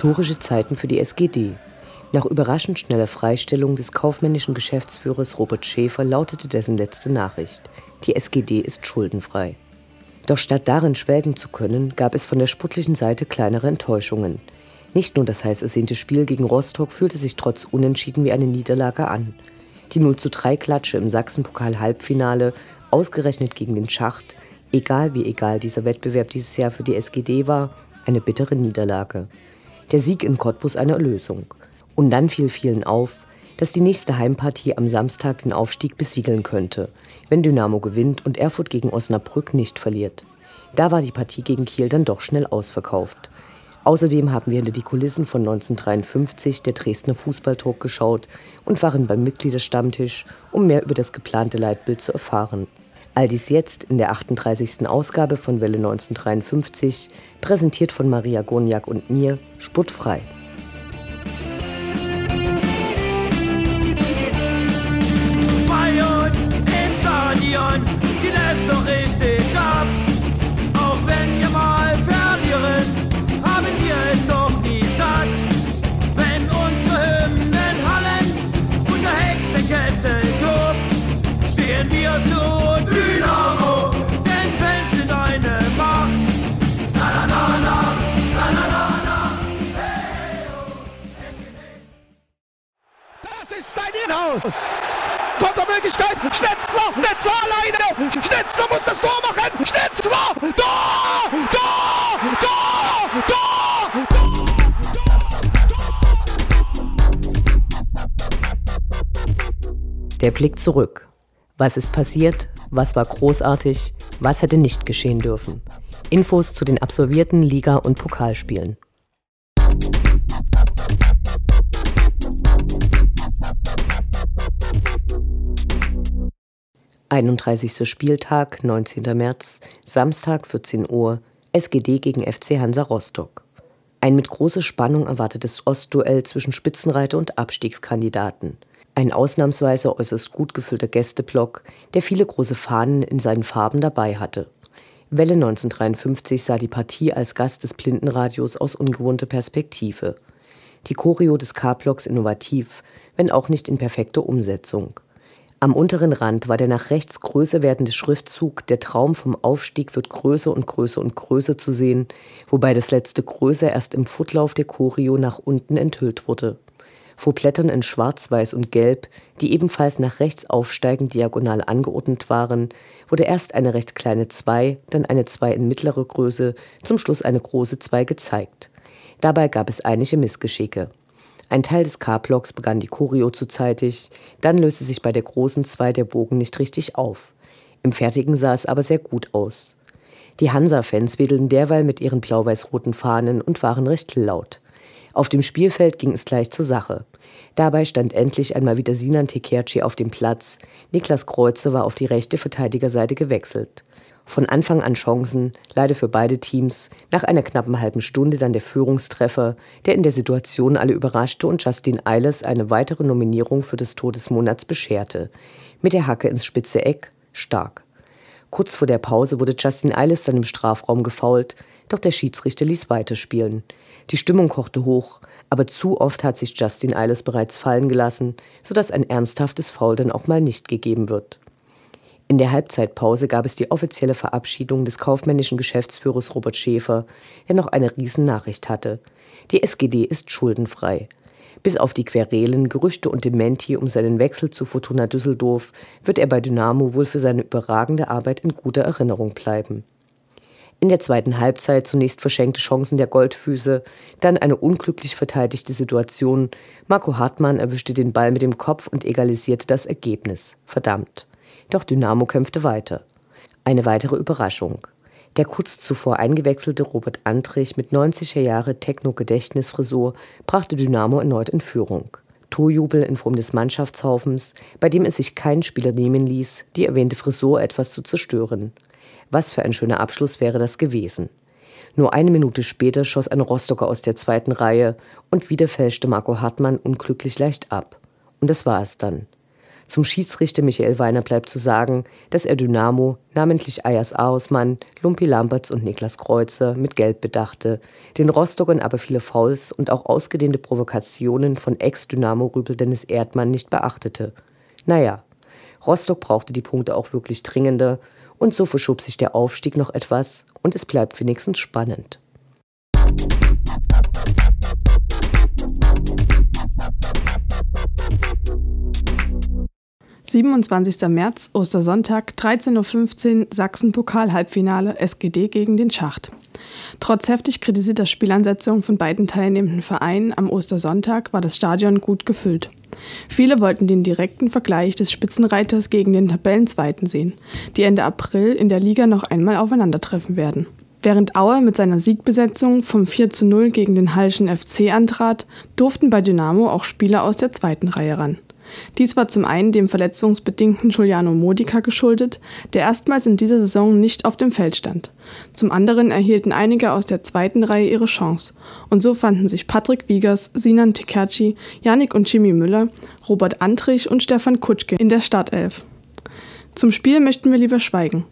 Historische Zeiten für die SGD. Nach überraschend schneller Freistellung des kaufmännischen Geschäftsführers Robert Schäfer lautete dessen letzte Nachricht. Die SGD ist schuldenfrei. Doch statt darin schwelgen zu können, gab es von der sportlichen Seite kleinere Enttäuschungen. Nicht nur das heiß ersehnte Spiel gegen Rostock fühlte sich trotz Unentschieden wie eine Niederlage an. Die 0 zu 3 Klatsche im Sachsenpokal-Halbfinale, ausgerechnet gegen den Schacht, egal wie egal dieser Wettbewerb dieses Jahr für die SGD war, eine bittere Niederlage. Der Sieg in Cottbus eine Erlösung. Und dann fiel vielen auf, dass die nächste Heimpartie am Samstag den Aufstieg besiegeln könnte, wenn Dynamo gewinnt und Erfurt gegen Osnabrück nicht verliert. Da war die Partie gegen Kiel dann doch schnell ausverkauft. Außerdem haben wir hinter die Kulissen von 1953 der Dresdner Fußballdruck geschaut und waren beim Mitgliederstammtisch, um mehr über das geplante Leitbild zu erfahren. All dies jetzt in der 38. Ausgabe von Welle 1953, präsentiert von Maria Goniak und mir, Sputtfrei. Alleine. Schnetzler muss das Tor machen. Schnetzler, Tor, Tor, Tor, Tor, Der Blick zurück. Was ist passiert? Was war großartig? Was hätte nicht geschehen dürfen? Infos zu den absolvierten Liga- und Pokalspielen. 31. Spieltag, 19. März, Samstag 14 Uhr, SGD gegen FC Hansa Rostock. Ein mit großer Spannung erwartetes Ostduell zwischen Spitzenreiter und Abstiegskandidaten. Ein ausnahmsweise äußerst gut gefüllter Gästeblock, der viele große Fahnen in seinen Farben dabei hatte. Welle 1953 sah die Partie als Gast des Blindenradios aus ungewohnter Perspektive. Die Choreo des K-Blocks innovativ, wenn auch nicht in perfekter Umsetzung. Am unteren Rand war der nach rechts größer werdende Schriftzug Der Traum vom Aufstieg wird größer und größer und größer zu sehen, wobei das letzte größer erst im Footlauf der Choreo nach unten enthüllt wurde. Vor Blättern in Schwarz, Weiß und Gelb, die ebenfalls nach rechts aufsteigend diagonal angeordnet waren, wurde erst eine recht kleine 2, dann eine 2 in mittlerer Größe, zum Schluss eine große 2 gezeigt. Dabei gab es einige Missgeschicke. Ein Teil des K-Blocks begann die Choreo zu zeitig, dann löste sich bei der großen 2 der Bogen nicht richtig auf. Im Fertigen sah es aber sehr gut aus. Die Hansa-Fans wedelten derweil mit ihren blau-weiß-roten Fahnen und waren recht laut. Auf dem Spielfeld ging es gleich zur Sache. Dabei stand endlich einmal wieder Sinan Tekerci auf dem Platz. Niklas Kreuze war auf die rechte Verteidigerseite gewechselt. Von Anfang an Chancen, leider für beide Teams, nach einer knappen halben Stunde dann der Führungstreffer, der in der Situation alle überraschte und Justin Eilers eine weitere Nominierung für das Tor des Monats bescherte. Mit der Hacke ins spitze Eck, stark. Kurz vor der Pause wurde Justin Eiles dann im Strafraum gefault, Doch der Schiedsrichter ließ weiterspielen. Die Stimmung kochte hoch, aber zu oft hat sich Justin Eiles bereits fallen gelassen, sodass ein ernsthaftes Foul dann auch mal nicht gegeben wird. In der Halbzeitpause gab es die offizielle Verabschiedung des kaufmännischen Geschäftsführers Robert Schäfer, der noch eine Riesennachricht hatte. Die SGD ist schuldenfrei. Bis auf die Querelen, Gerüchte und Dementi um seinen Wechsel zu Fortuna Düsseldorf wird er bei Dynamo wohl für seine überragende Arbeit in guter Erinnerung bleiben. In der zweiten Halbzeit zunächst verschenkte Chancen der Goldfüße, dann eine unglücklich verteidigte Situation. Marco Hartmann erwischte den Ball mit dem Kopf und egalisierte das Ergebnis. Verdammt. Doch Dynamo kämpfte weiter. Eine weitere Überraschung. Der kurz zuvor eingewechselte Robert Antrich mit 90er Jahre Techno-Gedächtnisfrisur brachte Dynamo erneut in Führung. Torjubel in Form des Mannschaftshaufens, bei dem es sich kein Spieler nehmen ließ, die erwähnte Frisur etwas zu zerstören. Was für ein schöner Abschluss wäre das gewesen. Nur eine Minute später schoss ein Rostocker aus der zweiten Reihe und wieder fälschte Marco Hartmann unglücklich leicht ab. Und das war es dann. Zum Schiedsrichter Michael Weiner bleibt zu sagen, dass er Dynamo, namentlich Ayas Aosmann, Lumpi Lamberts und Niklas Kreuzer, mit Gelb bedachte, den Rostockern aber viele Fouls und auch ausgedehnte Provokationen von Ex-Dynamo-Rübel Dennis Erdmann nicht beachtete. Naja, Rostock brauchte die Punkte auch wirklich dringender und so verschob sich der Aufstieg noch etwas und es bleibt wenigstens spannend. »27. März, Ostersonntag, 13.15 Uhr, Sachsen-Pokal-Halbfinale, SGD gegen den Schacht. Trotz heftig kritisierter Spielansetzung von beiden teilnehmenden Vereinen am Ostersonntag war das Stadion gut gefüllt. Viele wollten den direkten Vergleich des Spitzenreiters gegen den Tabellenzweiten sehen, die Ende April in der Liga noch einmal aufeinandertreffen werden. Während Aue mit seiner Siegbesetzung vom 4 zu 0 gegen den Hallschen FC antrat, durften bei Dynamo auch Spieler aus der zweiten Reihe ran. Dies war zum einen dem verletzungsbedingten Giuliano Modica geschuldet, der erstmals in dieser Saison nicht auf dem Feld stand. Zum anderen erhielten einige aus der zweiten Reihe ihre Chance. Und so fanden sich Patrick Wiegers, Sinan Tekerci, Janik und Jimmy Müller, Robert Antrich und Stefan Kutschke in der Startelf. Zum Spiel möchten wir lieber schweigen.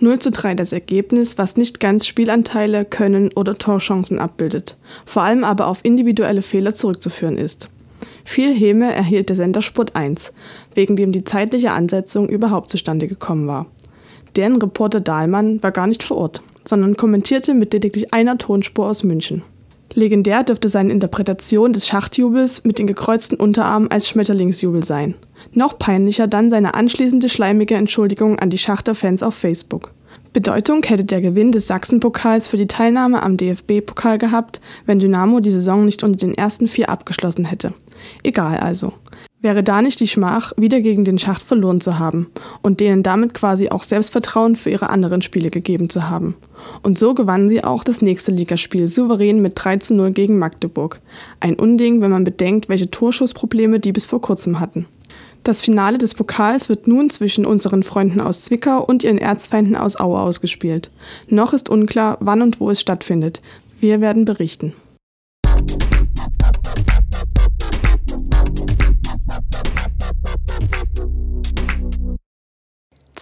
0 zu 3 das Ergebnis, was nicht ganz Spielanteile, Können oder Torchancen abbildet, vor allem aber auf individuelle Fehler zurückzuführen ist. Viel Häme erhielt der Sender Sport 1, wegen dem die zeitliche Ansetzung überhaupt zustande gekommen war. Deren Reporter Dahlmann war gar nicht vor Ort, sondern kommentierte mit lediglich einer Tonspur aus München. Legendär dürfte seine Interpretation des Schachtjubels mit den gekreuzten Unterarmen als Schmetterlingsjubel sein. Noch peinlicher dann seine anschließende schleimige Entschuldigung an die Schachter-Fans auf Facebook. Bedeutung hätte der Gewinn des Sachsenpokals für die Teilnahme am DFB-Pokal gehabt, wenn Dynamo die Saison nicht unter den ersten vier abgeschlossen hätte. Egal also. Wäre da nicht die Schmach, wieder gegen den Schacht verloren zu haben und denen damit quasi auch Selbstvertrauen für ihre anderen Spiele gegeben zu haben. Und so gewannen sie auch das nächste Ligaspiel souverän mit 3 zu 0 gegen Magdeburg. Ein Unding, wenn man bedenkt, welche Torschussprobleme die bis vor kurzem hatten. Das Finale des Pokals wird nun zwischen unseren Freunden aus Zwickau und ihren Erzfeinden aus Aue ausgespielt. Noch ist unklar, wann und wo es stattfindet. Wir werden berichten.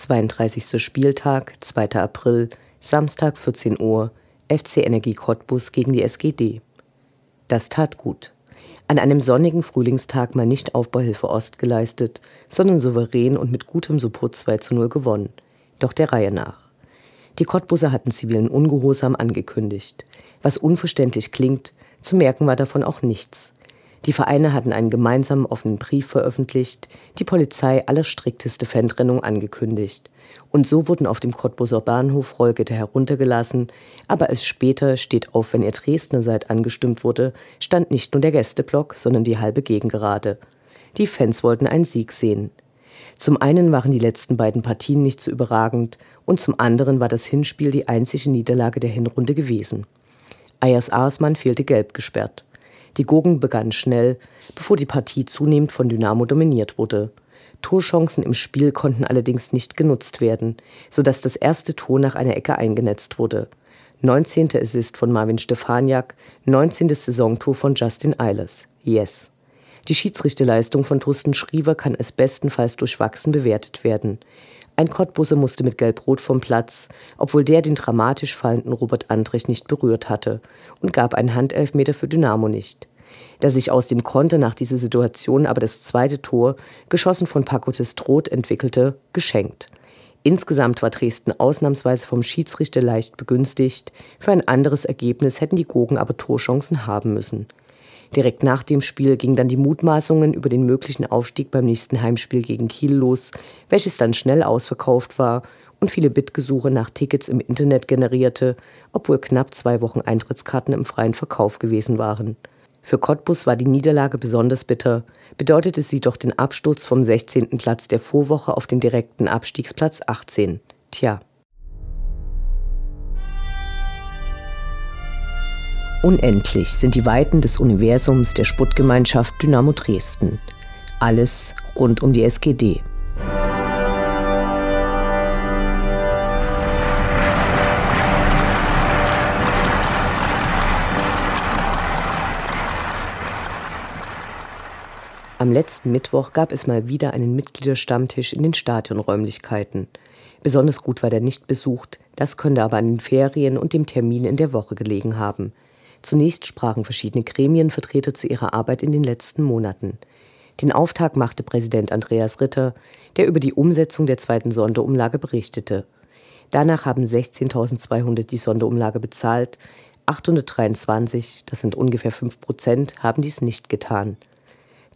32. Spieltag, 2. April, Samstag 14 Uhr, FC Energie Cottbus gegen die SGD. Das tat gut. An einem sonnigen Frühlingstag mal nicht Aufbauhilfe Ost geleistet, sondern souverän und mit gutem Support 2 zu 0 gewonnen. Doch der Reihe nach. Die Cottbuser hatten zivilen Ungehorsam angekündigt. Was unverständlich klingt, zu merken war davon auch nichts. Die Vereine hatten einen gemeinsamen offenen Brief veröffentlicht, die Polizei allerstrikteste Fantrennung angekündigt. Und so wurden auf dem Cottbuser Bahnhof Rollgitter heruntergelassen, aber als später steht auf, wenn ihr Dresdner seid angestimmt wurde, stand nicht nur der Gästeblock, sondern die halbe Gegengerade. Die Fans wollten einen Sieg sehen. Zum einen waren die letzten beiden Partien nicht so überragend und zum anderen war das Hinspiel die einzige Niederlage der Hinrunde gewesen. Ayers Arsmann fehlte gelb gesperrt. Die Gurken begannen schnell, bevor die Partie zunehmend von Dynamo dominiert wurde. Torchancen im Spiel konnten allerdings nicht genutzt werden, sodass das erste Tor nach einer Ecke eingenetzt wurde. 19. Assist von Marvin Stefaniak, 19. Saisontor von Justin Eilers. Yes. Die Schiedsrichterleistung von Thorsten Schriever kann als bestenfalls durchwachsen bewertet werden. Ein Cottbusser musste mit Gelb-Rot vom Platz, obwohl der den dramatisch fallenden Robert Andrich nicht berührt hatte und gab einen Handelfmeter für Dynamo nicht. Da sich aus dem konnte nach dieser Situation aber das zweite Tor, geschossen von Paco Testroth, entwickelte, geschenkt. Insgesamt war Dresden ausnahmsweise vom Schiedsrichter leicht begünstigt. Für ein anderes Ergebnis hätten die Gogen aber Torchancen haben müssen. Direkt nach dem Spiel gingen dann die Mutmaßungen über den möglichen Aufstieg beim nächsten Heimspiel gegen Kiel los, welches dann schnell ausverkauft war und viele Bittgesuche nach Tickets im Internet generierte, obwohl knapp zwei Wochen Eintrittskarten im freien Verkauf gewesen waren. Für Cottbus war die Niederlage besonders bitter, bedeutete sie doch den Absturz vom 16. Platz der Vorwoche auf den direkten Abstiegsplatz 18. Tja. Unendlich sind die Weiten des Universums der Sputtgemeinschaft Dynamo Dresden. Alles rund um die SGD. Am letzten Mittwoch gab es mal wieder einen Mitgliederstammtisch in den Stadionräumlichkeiten. Besonders gut war der nicht besucht, das könnte aber an den Ferien und dem Termin in der Woche gelegen haben. Zunächst sprachen verschiedene Gremienvertreter zu ihrer Arbeit in den letzten Monaten. Den Auftakt machte Präsident Andreas Ritter, der über die Umsetzung der zweiten Sonderumlage berichtete. Danach haben 16.200 die Sonderumlage bezahlt, 823, das sind ungefähr 5 Prozent, haben dies nicht getan.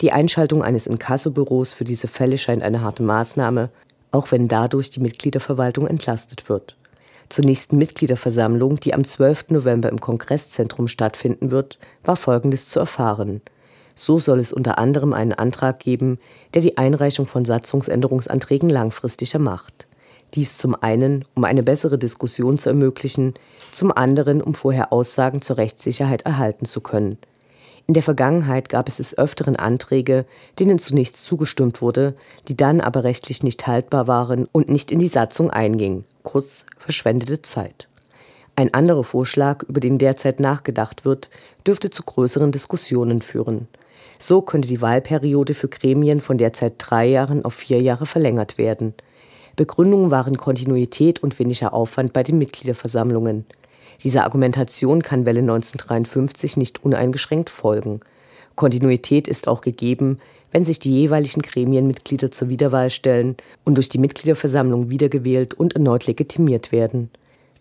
Die Einschaltung eines Inkassobüros für diese Fälle scheint eine harte Maßnahme, auch wenn dadurch die Mitgliederverwaltung entlastet wird. Zur nächsten Mitgliederversammlung, die am 12. November im Kongresszentrum stattfinden wird, war Folgendes zu erfahren. So soll es unter anderem einen Antrag geben, der die Einreichung von Satzungsänderungsanträgen langfristiger macht. Dies zum einen, um eine bessere Diskussion zu ermöglichen, zum anderen, um vorher Aussagen zur Rechtssicherheit erhalten zu können. In der Vergangenheit gab es des Öfteren Anträge, denen zunächst zugestimmt wurde, die dann aber rechtlich nicht haltbar waren und nicht in die Satzung eingingen, kurz verschwendete Zeit. Ein anderer Vorschlag, über den derzeit nachgedacht wird, dürfte zu größeren Diskussionen führen. So könnte die Wahlperiode für Gremien von derzeit drei Jahren auf vier Jahre verlängert werden. Begründungen waren Kontinuität und weniger Aufwand bei den Mitgliederversammlungen. Dieser Argumentation kann Welle 1953 nicht uneingeschränkt folgen. Kontinuität ist auch gegeben, wenn sich die jeweiligen Gremienmitglieder zur Wiederwahl stellen und durch die Mitgliederversammlung wiedergewählt und erneut legitimiert werden.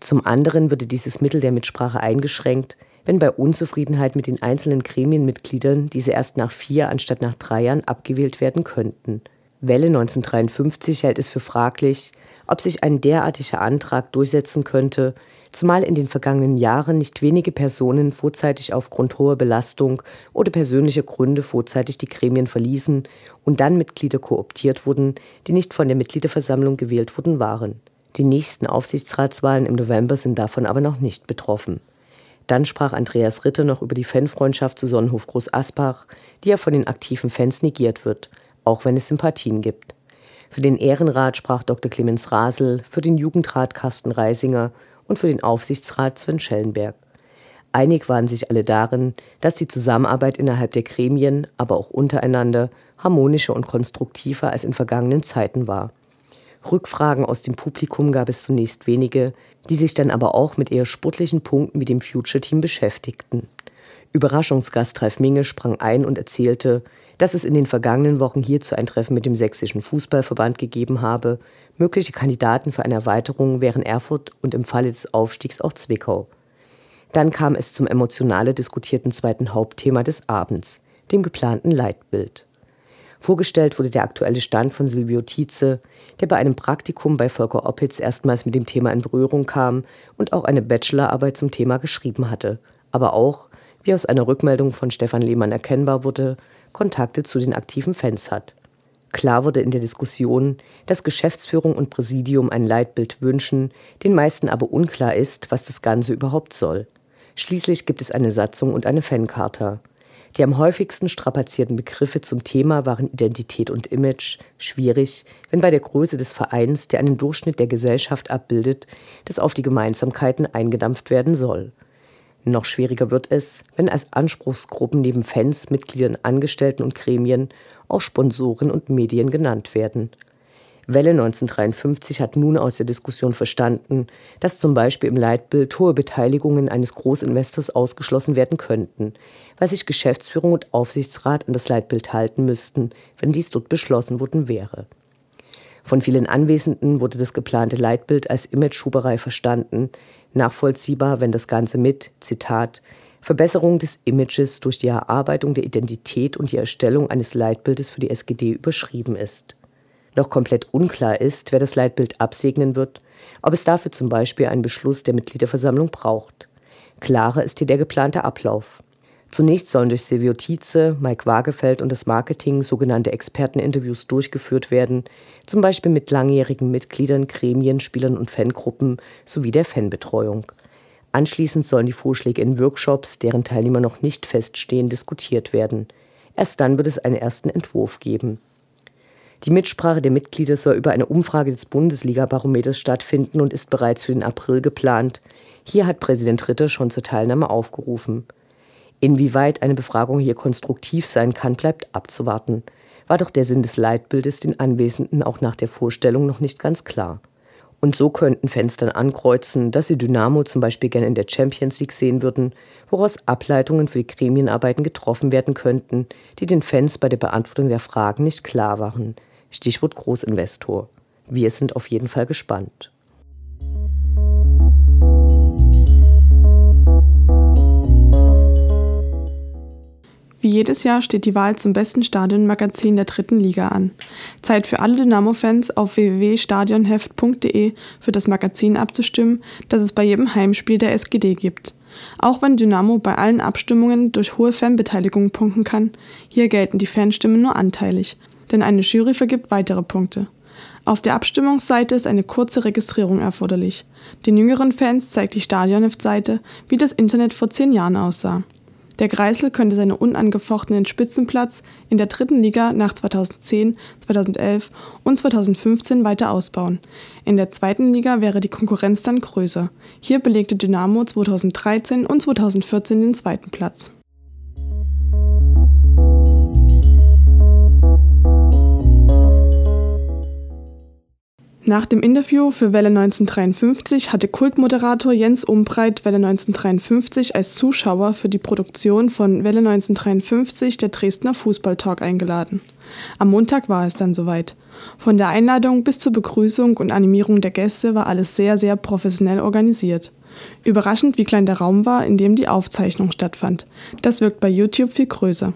Zum anderen würde dieses Mittel der Mitsprache eingeschränkt, wenn bei Unzufriedenheit mit den einzelnen Gremienmitgliedern diese erst nach vier anstatt nach drei Jahren abgewählt werden könnten. Welle 1953 hält es für fraglich, ob sich ein derartiger Antrag durchsetzen könnte, zumal in den vergangenen Jahren nicht wenige Personen vorzeitig aufgrund hoher Belastung oder persönlicher Gründe vorzeitig die Gremien verließen und dann Mitglieder kooptiert wurden, die nicht von der Mitgliederversammlung gewählt worden waren. Die nächsten Aufsichtsratswahlen im November sind davon aber noch nicht betroffen. Dann sprach Andreas Ritter noch über die Fanfreundschaft zu Sonnenhof Groß Asbach, die ja von den aktiven Fans negiert wird, auch wenn es Sympathien gibt. Für den Ehrenrat sprach Dr. Clemens Rasel, für den Jugendrat Carsten Reisinger und für den Aufsichtsrat Sven Schellenberg. Einig waren sich alle darin, dass die Zusammenarbeit innerhalb der Gremien, aber auch untereinander, harmonischer und konstruktiver als in vergangenen Zeiten war. Rückfragen aus dem Publikum gab es zunächst wenige, die sich dann aber auch mit eher sportlichen Punkten wie dem Future Team beschäftigten. Überraschungsgast Ralf Minge sprang ein und erzählte, dass es in den vergangenen Wochen hierzu ein Treffen mit dem Sächsischen Fußballverband gegeben habe. Mögliche Kandidaten für eine Erweiterung wären Erfurt und im Falle des Aufstiegs auch Zwickau. Dann kam es zum emotionale diskutierten zweiten Hauptthema des Abends, dem geplanten Leitbild. Vorgestellt wurde der aktuelle Stand von Silvio Tietze, der bei einem Praktikum bei Volker Oppitz erstmals mit dem Thema in Berührung kam und auch eine Bachelorarbeit zum Thema geschrieben hatte, aber auch, wie aus einer Rückmeldung von Stefan Lehmann erkennbar wurde, Kontakte zu den aktiven Fans hat. Klar wurde in der Diskussion, dass Geschäftsführung und Präsidium ein Leitbild wünschen, den meisten aber unklar ist, was das Ganze überhaupt soll. Schließlich gibt es eine Satzung und eine Fancharta. Die am häufigsten strapazierten Begriffe zum Thema waren Identität und Image, schwierig, wenn bei der Größe des Vereins, der einen Durchschnitt der Gesellschaft abbildet, das auf die Gemeinsamkeiten eingedampft werden soll. Noch schwieriger wird es, wenn als Anspruchsgruppen neben Fans, Mitgliedern, Angestellten und Gremien auch Sponsoren und Medien genannt werden. Welle 1953 hat nun aus der Diskussion verstanden, dass zum Beispiel im Leitbild hohe Beteiligungen eines Großinvestors ausgeschlossen werden könnten, weil sich Geschäftsführung und Aufsichtsrat an das Leitbild halten müssten, wenn dies dort beschlossen worden wäre. Von vielen Anwesenden wurde das geplante Leitbild als Imageschuberei verstanden, nachvollziehbar, wenn das Ganze mit, Zitat, Verbesserung des Images durch die Erarbeitung der Identität und die Erstellung eines Leitbildes für die SGD überschrieben ist. Noch komplett unklar ist, wer das Leitbild absegnen wird, ob es dafür zum Beispiel einen Beschluss der Mitgliederversammlung braucht. Klarer ist hier der geplante Ablauf. Zunächst sollen durch Silvio Tietze, Mike Wagefeld und das Marketing sogenannte Experteninterviews durchgeführt werden, zum Beispiel mit langjährigen Mitgliedern, Gremien, Spielern und Fangruppen sowie der Fanbetreuung. Anschließend sollen die Vorschläge in Workshops, deren Teilnehmer noch nicht feststehen, diskutiert werden. Erst dann wird es einen ersten Entwurf geben. Die Mitsprache der Mitglieder soll über eine Umfrage des Bundesliga-Barometers stattfinden und ist bereits für den April geplant. Hier hat Präsident Ritter schon zur Teilnahme aufgerufen. Inwieweit eine Befragung hier konstruktiv sein kann, bleibt abzuwarten. War doch der Sinn des Leitbildes den Anwesenden auch nach der Vorstellung noch nicht ganz klar. Und so könnten Fans dann ankreuzen, dass sie Dynamo zum Beispiel gerne in der Champions League sehen würden, woraus Ableitungen für die Gremienarbeiten getroffen werden könnten, die den Fans bei der Beantwortung der Fragen nicht klar waren. Stichwort Großinvestor. Wir sind auf jeden Fall gespannt. Jedes Jahr steht die Wahl zum besten Stadionmagazin der dritten Liga an. Zeit für alle Dynamo-Fans auf www.stadionheft.de für das Magazin abzustimmen, das es bei jedem Heimspiel der SGD gibt. Auch wenn Dynamo bei allen Abstimmungen durch hohe Fanbeteiligung punkten kann, hier gelten die Fanstimmen nur anteilig denn eine Jury vergibt weitere Punkte. Auf der Abstimmungsseite ist eine kurze Registrierung erforderlich. Den jüngeren Fans zeigt die Stadionheft-Seite, wie das Internet vor zehn Jahren aussah. Der Kreisel könnte seinen unangefochtenen Spitzenplatz in der dritten Liga nach 2010, 2011 und 2015 weiter ausbauen. In der zweiten Liga wäre die Konkurrenz dann größer. Hier belegte Dynamo 2013 und 2014 den zweiten Platz. Nach dem Interview für Welle 1953 hatte Kultmoderator Jens Umbreit Welle 1953 als Zuschauer für die Produktion von Welle 1953 der Dresdner Fußballtalk eingeladen. Am Montag war es dann soweit. Von der Einladung bis zur Begrüßung und Animierung der Gäste war alles sehr, sehr professionell organisiert. Überraschend, wie klein der Raum war, in dem die Aufzeichnung stattfand. Das wirkt bei YouTube viel größer.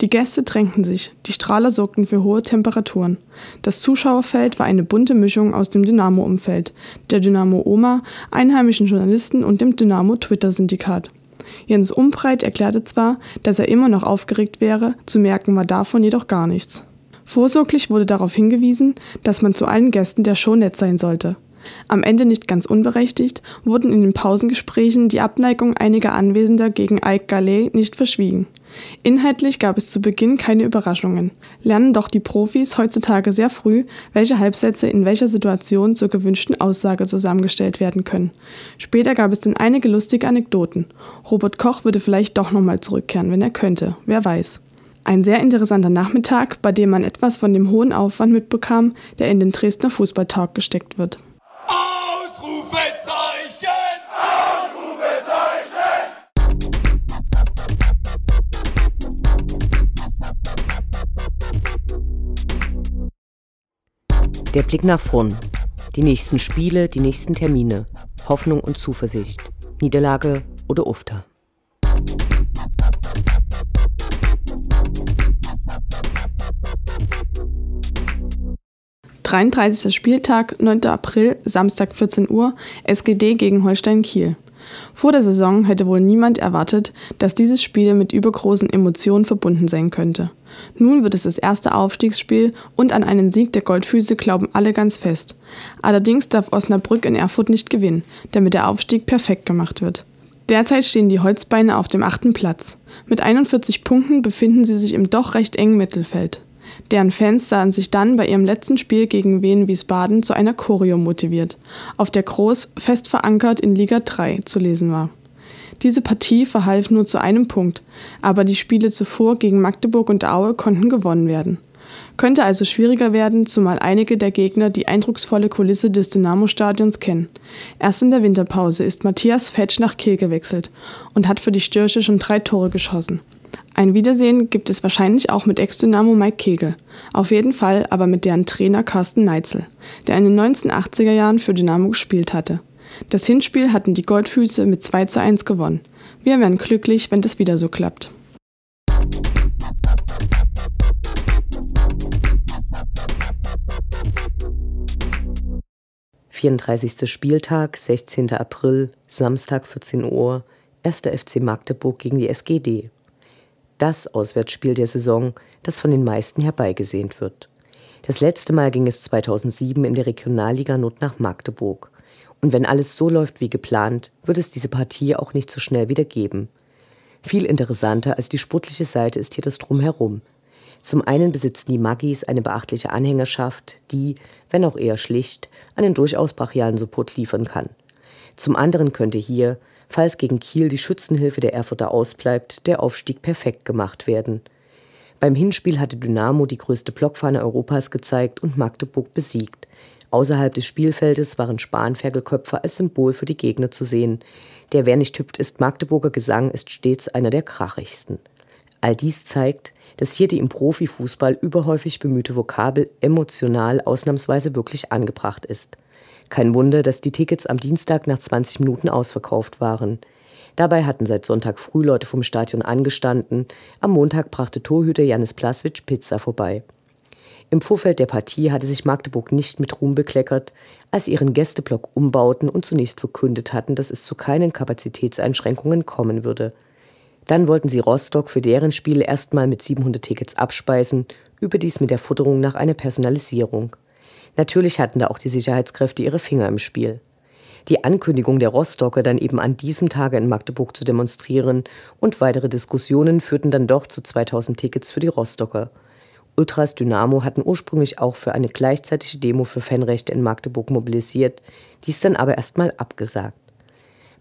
Die Gäste drängten sich, die Strahler sorgten für hohe Temperaturen. Das Zuschauerfeld war eine bunte Mischung aus dem Dynamo-Umfeld, der Dynamo-Oma, einheimischen Journalisten und dem Dynamo-Twitter-Syndikat. Jens Umbreit erklärte zwar, dass er immer noch aufgeregt wäre, zu merken war davon jedoch gar nichts. Vorsorglich wurde darauf hingewiesen, dass man zu allen Gästen der Show nett sein sollte. Am Ende nicht ganz unberechtigt wurden in den Pausengesprächen die Abneigung einiger Anwesender gegen Ike Gallet nicht verschwiegen. Inhaltlich gab es zu Beginn keine Überraschungen, lernen doch die Profis heutzutage sehr früh, welche Halbsätze in welcher Situation zur gewünschten Aussage zusammengestellt werden können. Später gab es dann einige lustige Anekdoten. Robert Koch würde vielleicht doch nochmal zurückkehren, wenn er könnte, wer weiß. Ein sehr interessanter Nachmittag, bei dem man etwas von dem hohen Aufwand mitbekam, der in den Dresdner Fußballtalk gesteckt wird. Ausrufezeichen! Der Blick nach vorn. Die nächsten Spiele, die nächsten Termine. Hoffnung und Zuversicht. Niederlage oder Ufter. 33. Spieltag, 9. April, Samstag 14 Uhr, SGD gegen Holstein Kiel. Vor der Saison hätte wohl niemand erwartet, dass dieses Spiel mit übergroßen Emotionen verbunden sein könnte. Nun wird es das erste Aufstiegsspiel und an einen Sieg der Goldfüße glauben alle ganz fest. Allerdings darf Osnabrück in Erfurt nicht gewinnen, damit der Aufstieg perfekt gemacht wird. Derzeit stehen die Holzbeine auf dem achten Platz. Mit 41 Punkten befinden sie sich im doch recht engen Mittelfeld. Deren Fans sahen sich dann bei ihrem letzten Spiel gegen Wien Wiesbaden zu einer Choreo motiviert, auf der Groß fest verankert in Liga 3 zu lesen war. Diese Partie verhalf nur zu einem Punkt, aber die Spiele zuvor gegen Magdeburg und Aue konnten gewonnen werden. Könnte also schwieriger werden, zumal einige der Gegner die eindrucksvolle Kulisse des Dynamo-Stadions kennen. Erst in der Winterpause ist Matthias Fetsch nach Kiel gewechselt und hat für die Störche schon drei Tore geschossen. Ein Wiedersehen gibt es wahrscheinlich auch mit Ex-Dynamo Mike Kegel. Auf jeden Fall aber mit deren Trainer Carsten Neitzel, der in den 1980er Jahren für Dynamo gespielt hatte. Das Hinspiel hatten die Goldfüße mit 2 zu 1 gewonnen. Wir wären glücklich, wenn das wieder so klappt. 34. Spieltag, 16. April, Samstag 14 Uhr, 1. FC Magdeburg gegen die SGD. Das Auswärtsspiel der Saison, das von den meisten herbeigesehnt wird. Das letzte Mal ging es 2007 in der Regionalliga Not nach Magdeburg. Und wenn alles so läuft wie geplant, wird es diese Partie auch nicht so schnell wieder geben. Viel interessanter als die sportliche Seite ist hier das Drumherum. Zum einen besitzen die Maggis eine beachtliche Anhängerschaft, die, wenn auch eher schlicht, einen durchaus brachialen Support liefern kann. Zum anderen könnte hier, falls gegen Kiel die Schützenhilfe der Erfurter ausbleibt, der Aufstieg perfekt gemacht werden. Beim Hinspiel hatte Dynamo die größte Blockfahne Europas gezeigt und Magdeburg besiegt. Außerhalb des Spielfeldes waren Spanferkelköpfe als Symbol für die Gegner zu sehen. Der Wer nicht hüpft ist Magdeburger Gesang ist stets einer der krachigsten. All dies zeigt, dass hier die im Profifußball überhäufig bemühte Vokabel emotional ausnahmsweise wirklich angebracht ist. Kein Wunder, dass die Tickets am Dienstag nach 20 Minuten ausverkauft waren. Dabei hatten seit Sonntag früh Leute vom Stadion angestanden. Am Montag brachte Torhüter Janis Plaswitsch Pizza vorbei. Im Vorfeld der Partie hatte sich Magdeburg nicht mit Ruhm bekleckert, als sie ihren Gästeblock umbauten und zunächst verkündet hatten, dass es zu keinen Kapazitätseinschränkungen kommen würde. Dann wollten sie Rostock für deren Spiele erstmal mit 700 Tickets abspeisen, überdies mit der Futterung nach einer Personalisierung. Natürlich hatten da auch die Sicherheitskräfte ihre Finger im Spiel. Die Ankündigung der Rostocker, dann eben an diesem Tage in Magdeburg zu demonstrieren und weitere Diskussionen führten dann doch zu 2000 Tickets für die Rostocker. Ultras Dynamo hatten ursprünglich auch für eine gleichzeitige Demo für Fanrechte in Magdeburg mobilisiert, dies dann aber erstmal abgesagt.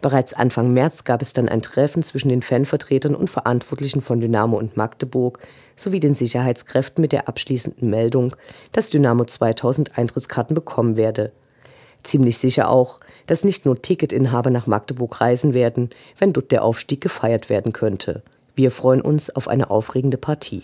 Bereits Anfang März gab es dann ein Treffen zwischen den Fanvertretern und Verantwortlichen von Dynamo und Magdeburg sowie den Sicherheitskräften mit der abschließenden Meldung, dass Dynamo 2000 Eintrittskarten bekommen werde. Ziemlich sicher auch, dass nicht nur Ticketinhaber nach Magdeburg reisen werden, wenn dort der Aufstieg gefeiert werden könnte. Wir freuen uns auf eine aufregende Partie.